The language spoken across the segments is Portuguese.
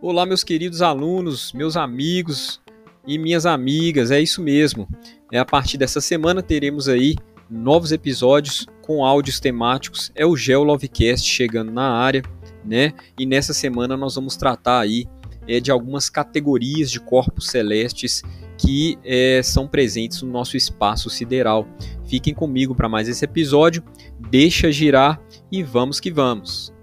Olá, meus queridos alunos, meus amigos e minhas amigas, é isso mesmo. É a partir dessa semana teremos aí novos episódios com áudios temáticos. É o GeoLovecast chegando na área, né? E nessa semana nós vamos tratar aí é, de algumas categorias de corpos celestes que é, são presentes no nosso espaço sideral. Fiquem comigo para mais esse episódio. Deixa girar e vamos que vamos.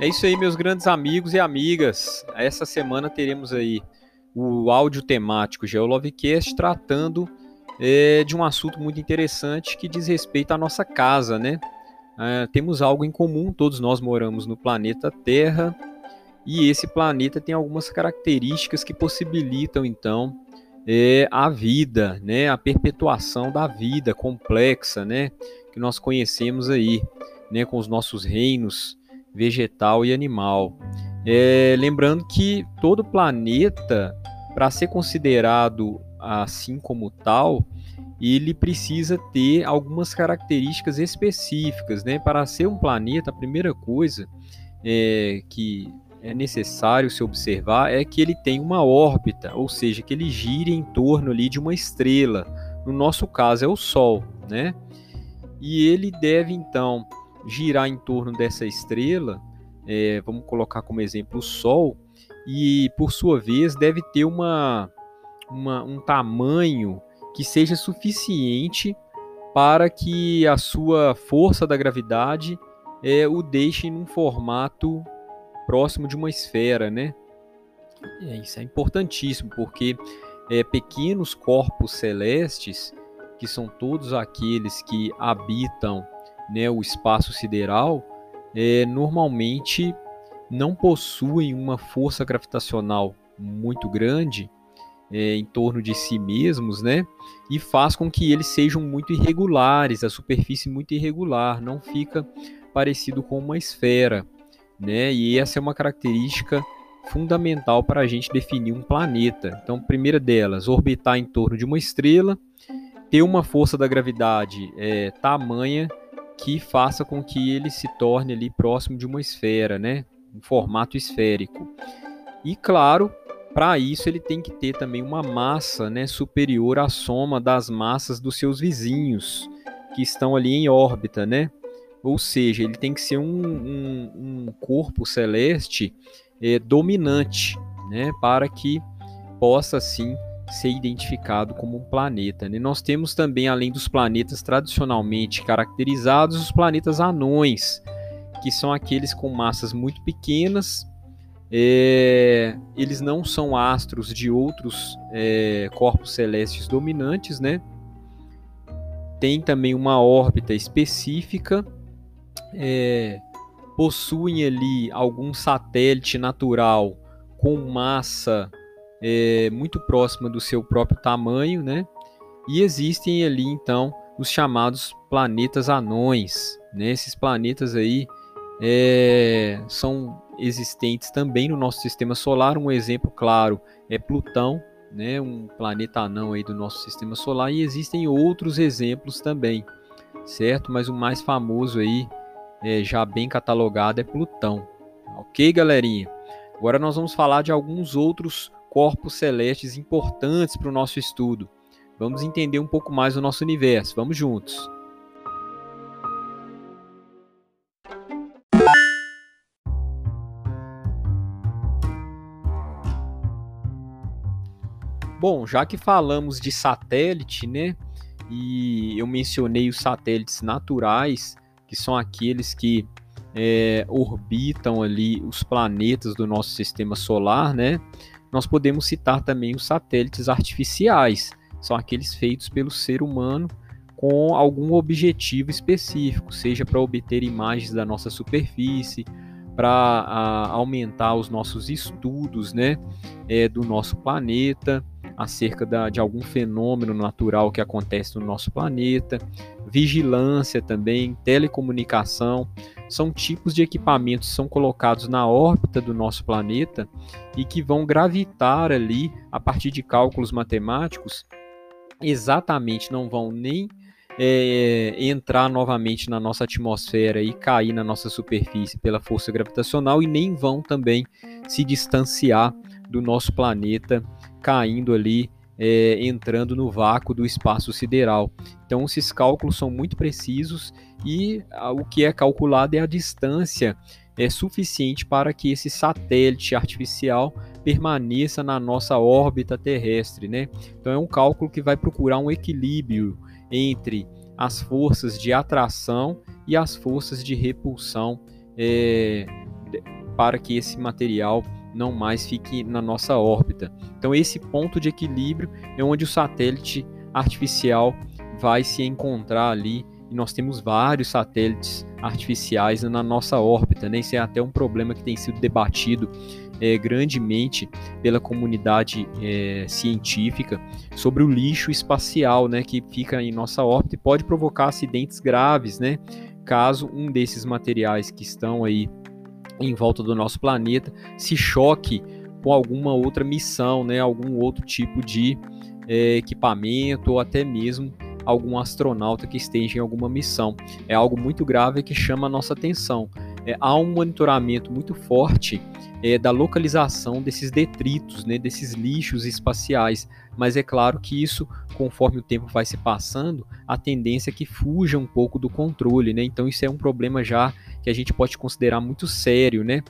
É isso aí, meus grandes amigos e amigas. Essa semana teremos aí o áudio temático Geolovecast tratando é, de um assunto muito interessante que diz respeito à nossa casa, né? É, temos algo em comum, todos nós moramos no planeta Terra e esse planeta tem algumas características que possibilitam então é, a vida, né? A perpetuação da vida complexa, né? Que nós conhecemos aí, né? Com os nossos reinos vegetal e animal. É, lembrando que todo planeta, para ser considerado assim como tal, ele precisa ter algumas características específicas, né? Para ser um planeta, a primeira coisa é, que é necessário se observar é que ele tem uma órbita, ou seja, que ele gire em torno ali de uma estrela. No nosso caso é o Sol, né? E ele deve então girar em torno dessa estrela, é, vamos colocar como exemplo o Sol, e por sua vez deve ter uma, uma, um tamanho que seja suficiente para que a sua força da gravidade é, o deixe num formato próximo de uma esfera, né? É, isso é importantíssimo porque é, pequenos corpos celestes, que são todos aqueles que habitam né, o espaço sideral, é, normalmente não possuem uma força gravitacional muito grande é, em torno de si mesmos, né? E faz com que eles sejam muito irregulares, a superfície muito irregular, não fica parecido com uma esfera, né? E essa é uma característica fundamental para a gente definir um planeta. Então, primeira delas, orbitar em torno de uma estrela, ter uma força da gravidade é, tamanha que faça com que ele se torne ali próximo de uma esfera, né? Um formato esférico. E claro, para isso ele tem que ter também uma massa, né, superior à soma das massas dos seus vizinhos que estão ali em órbita, né? Ou seja, ele tem que ser um, um, um corpo celeste é, dominante, né, para que possa assim ser identificado como um planeta. Né? Nós temos também, além dos planetas tradicionalmente caracterizados, os planetas anões, que são aqueles com massas muito pequenas. É, eles não são astros de outros é, corpos celestes dominantes, né? Tem também uma órbita específica, é, possuem ali algum satélite natural com massa é, muito próxima do seu próprio tamanho, né? E existem ali então os chamados planetas anões. Né? Esses planetas aí é, são existentes também no nosso sistema solar. Um exemplo claro é Plutão, né? um planeta anão aí do nosso sistema solar. E existem outros exemplos também, certo? Mas o mais famoso aí, é, já bem catalogado, é Plutão. Ok, galerinha? Agora nós vamos falar de alguns outros corpos celestes importantes para o nosso estudo. Vamos entender um pouco mais o nosso universo. Vamos juntos. Bom, já que falamos de satélite, né? E eu mencionei os satélites naturais, que são aqueles que é, orbitam ali os planetas do nosso sistema solar, né? Nós podemos citar também os satélites artificiais, são aqueles feitos pelo ser humano com algum objetivo específico, seja para obter imagens da nossa superfície, para aumentar os nossos estudos né, é, do nosso planeta, acerca da, de algum fenômeno natural que acontece no nosso planeta, vigilância também, telecomunicação, são tipos de equipamentos que são colocados na órbita do nosso planeta e que vão gravitar ali a partir de cálculos matemáticos, exatamente não vão nem é, entrar novamente na nossa atmosfera e cair na nossa superfície pela força gravitacional e nem vão também se distanciar do nosso planeta, caindo ali, é, entrando no vácuo do espaço sideral. Então, esses cálculos são muito precisos e a, o que é calculado é a distância é suficiente para que esse satélite artificial permaneça na nossa órbita terrestre, né? Então é um cálculo que vai procurar um equilíbrio entre as forças de atração e as forças de repulsão é, para que esse material não mais fique na nossa órbita. Então, esse ponto de equilíbrio é onde o satélite artificial vai se encontrar ali. E nós temos vários satélites artificiais na nossa órbita. Né? Isso é até um problema que tem sido debatido é, grandemente pela comunidade é, científica sobre o lixo espacial né, que fica em nossa órbita e pode provocar acidentes graves, né, caso um desses materiais que estão aí em volta do nosso planeta se choque com alguma outra missão, né, algum outro tipo de é, equipamento ou até mesmo algum astronauta que esteja em alguma missão. É algo muito grave que chama a nossa atenção. É, há um monitoramento muito forte é, da localização desses detritos, né, desses lixos espaciais. Mas é claro que isso, conforme o tempo vai se passando, a tendência é que fuja um pouco do controle. Né? Então isso é um problema já que a gente pode considerar muito sério, né?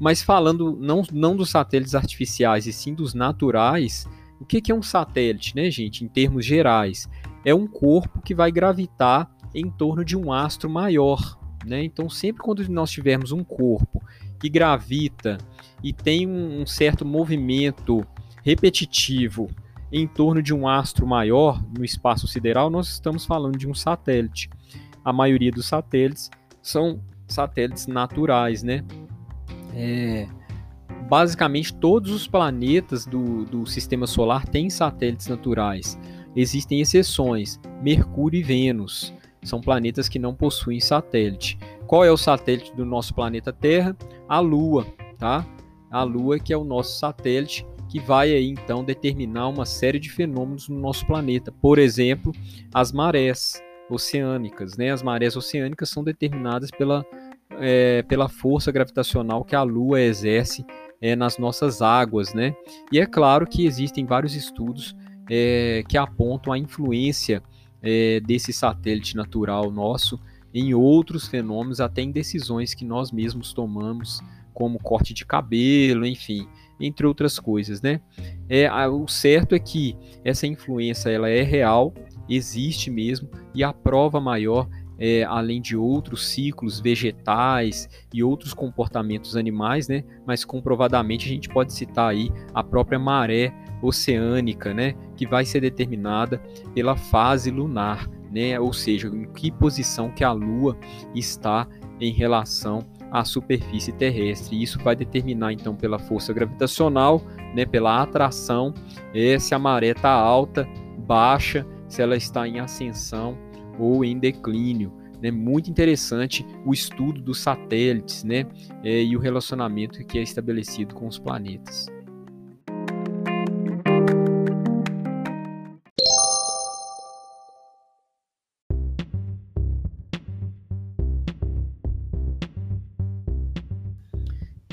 Mas falando não, não dos satélites artificiais e sim dos naturais, o que, que é um satélite, né, gente, em termos gerais? É um corpo que vai gravitar em torno de um astro maior, né? Então, sempre quando nós tivermos um corpo que gravita e tem um certo movimento repetitivo em torno de um astro maior no espaço sideral, nós estamos falando de um satélite. A maioria dos satélites são satélites naturais, né? É, basicamente todos os planetas do, do sistema solar têm satélites naturais. Existem exceções, Mercúrio e Vênus são planetas que não possuem satélite. Qual é o satélite do nosso planeta Terra? A Lua, tá? A Lua que é o nosso satélite que vai aí então determinar uma série de fenômenos no nosso planeta. Por exemplo, as marés oceânicas, né? As marés oceânicas são determinadas pela é, pela força gravitacional que a Lua exerce é, nas nossas águas, né? E é claro que existem vários estudos é, que apontam a influência é, desse satélite natural nosso em outros fenômenos, até em decisões que nós mesmos tomamos, como corte de cabelo, enfim, entre outras coisas, né? É, o certo é que essa influência ela é real, existe mesmo, e a prova maior é, além de outros ciclos vegetais e outros comportamentos animais, né? Mas comprovadamente a gente pode citar aí a própria maré oceânica, né? Que vai ser determinada pela fase lunar, né? Ou seja, em que posição que a Lua está em relação à superfície terrestre. Isso vai determinar então pela força gravitacional, né? Pela atração, é, se a maré está alta, baixa, se ela está em ascensão ou em declínio. Né? muito interessante o estudo dos satélites né? É, e o relacionamento que é estabelecido com os planetas.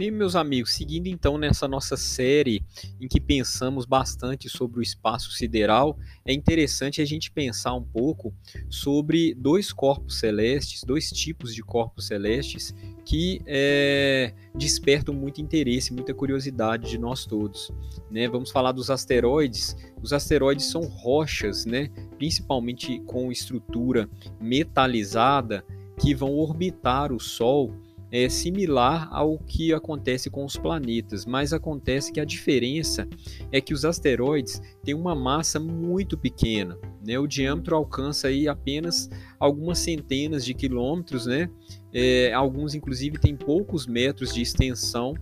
Bem, meus amigos, seguindo então nessa nossa série em que pensamos bastante sobre o espaço sideral, é interessante a gente pensar um pouco sobre dois corpos celestes, dois tipos de corpos celestes que é, despertam muito interesse, muita curiosidade de nós todos. Né? Vamos falar dos asteroides. Os asteroides são rochas, né? principalmente com estrutura metalizada, que vão orbitar o Sol é similar ao que acontece com os planetas, mas acontece que a diferença é que os asteroides têm uma massa muito pequena. Né? O diâmetro alcança aí apenas algumas centenas de quilômetros, né? É, alguns inclusive têm poucos metros de extensão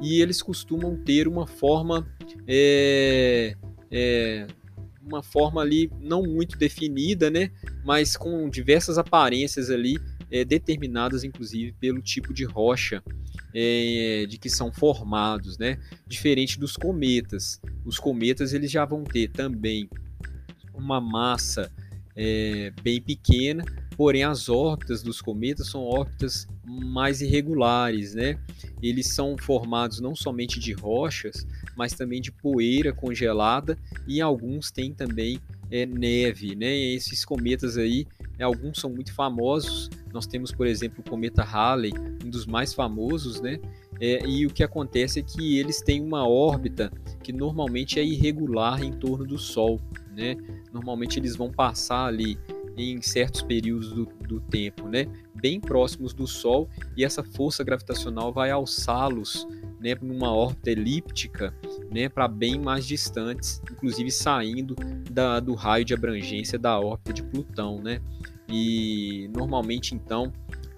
e eles costumam ter uma forma é, é, uma forma ali não muito definida, né? Mas com diversas aparências ali é, determinadas, inclusive, pelo tipo de rocha é, de que são formados, né? Diferente dos cometas. Os cometas eles já vão ter também uma massa é, bem pequena, porém as órbitas dos cometas são órbitas mais irregulares, né? Eles são formados não somente de rochas, mas também de poeira congelada e alguns têm também é, neve, né? Esses cometas aí, alguns são muito famosos. Nós temos, por exemplo, o cometa Halley, um dos mais famosos, né? É, e o que acontece é que eles têm uma órbita que normalmente é irregular em torno do Sol, né? Normalmente eles vão passar ali em certos períodos do, do tempo, né? Bem próximos do Sol e essa força gravitacional vai alçá-los né, numa órbita elíptica né, para bem mais distantes, inclusive saindo da, do raio de abrangência da órbita de Plutão. Né? E normalmente, então,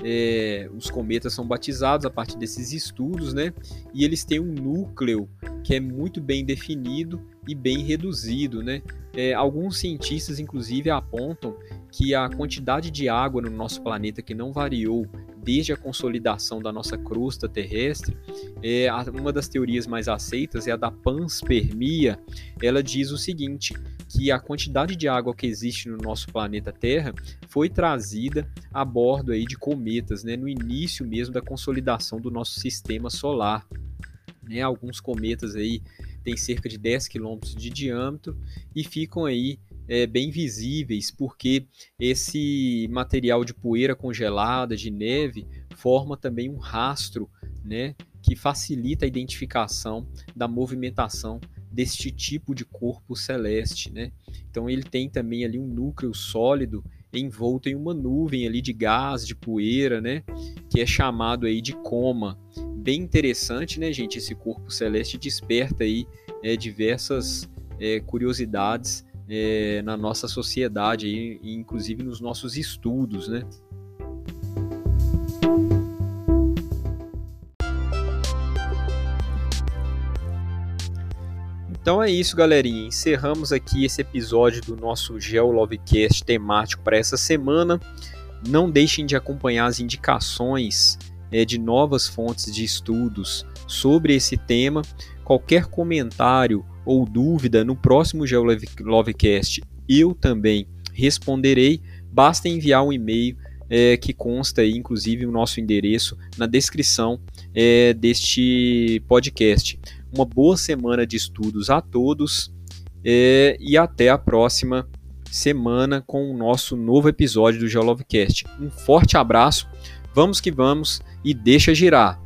é, os cometas são batizados a partir desses estudos, né? E eles têm um núcleo que é muito bem definido e bem reduzido, né? É, alguns cientistas, inclusive, apontam que a quantidade de água no nosso planeta que não variou desde a consolidação da nossa crosta terrestre, é, uma das teorias mais aceitas é a da panspermia. Ela diz o seguinte: que a quantidade de água que existe no nosso planeta Terra foi trazida a bordo aí de cometas, né, no início mesmo da consolidação do nosso sistema solar. Né, alguns cometas aí têm cerca de 10 quilômetros de diâmetro e ficam aí é, bem visíveis, porque esse material de poeira congelada, de neve, forma também um rastro né, que facilita a identificação da movimentação deste tipo de corpo celeste. Né? Então ele tem também ali um núcleo sólido envolto em uma nuvem ali de gás, de poeira, né, que é chamado aí de coma. Bem interessante, né, gente? Esse corpo celeste desperta aí é, diversas é, curiosidades é, na nossa sociedade, e, inclusive nos nossos estudos, né? Então é isso, galerinha. Encerramos aqui esse episódio do nosso GeoLovecast temático para essa semana. Não deixem de acompanhar as indicações é, de novas fontes de estudos sobre esse tema. Qualquer comentário ou dúvida no próximo GeoLovecast, eu também responderei. Basta enviar um e-mail é, que consta aí, inclusive, o nosso endereço na descrição é, deste podcast. Uma boa semana de estudos a todos é, e até a próxima semana com o nosso novo episódio do Geolovecast. Um forte abraço, vamos que vamos e deixa girar!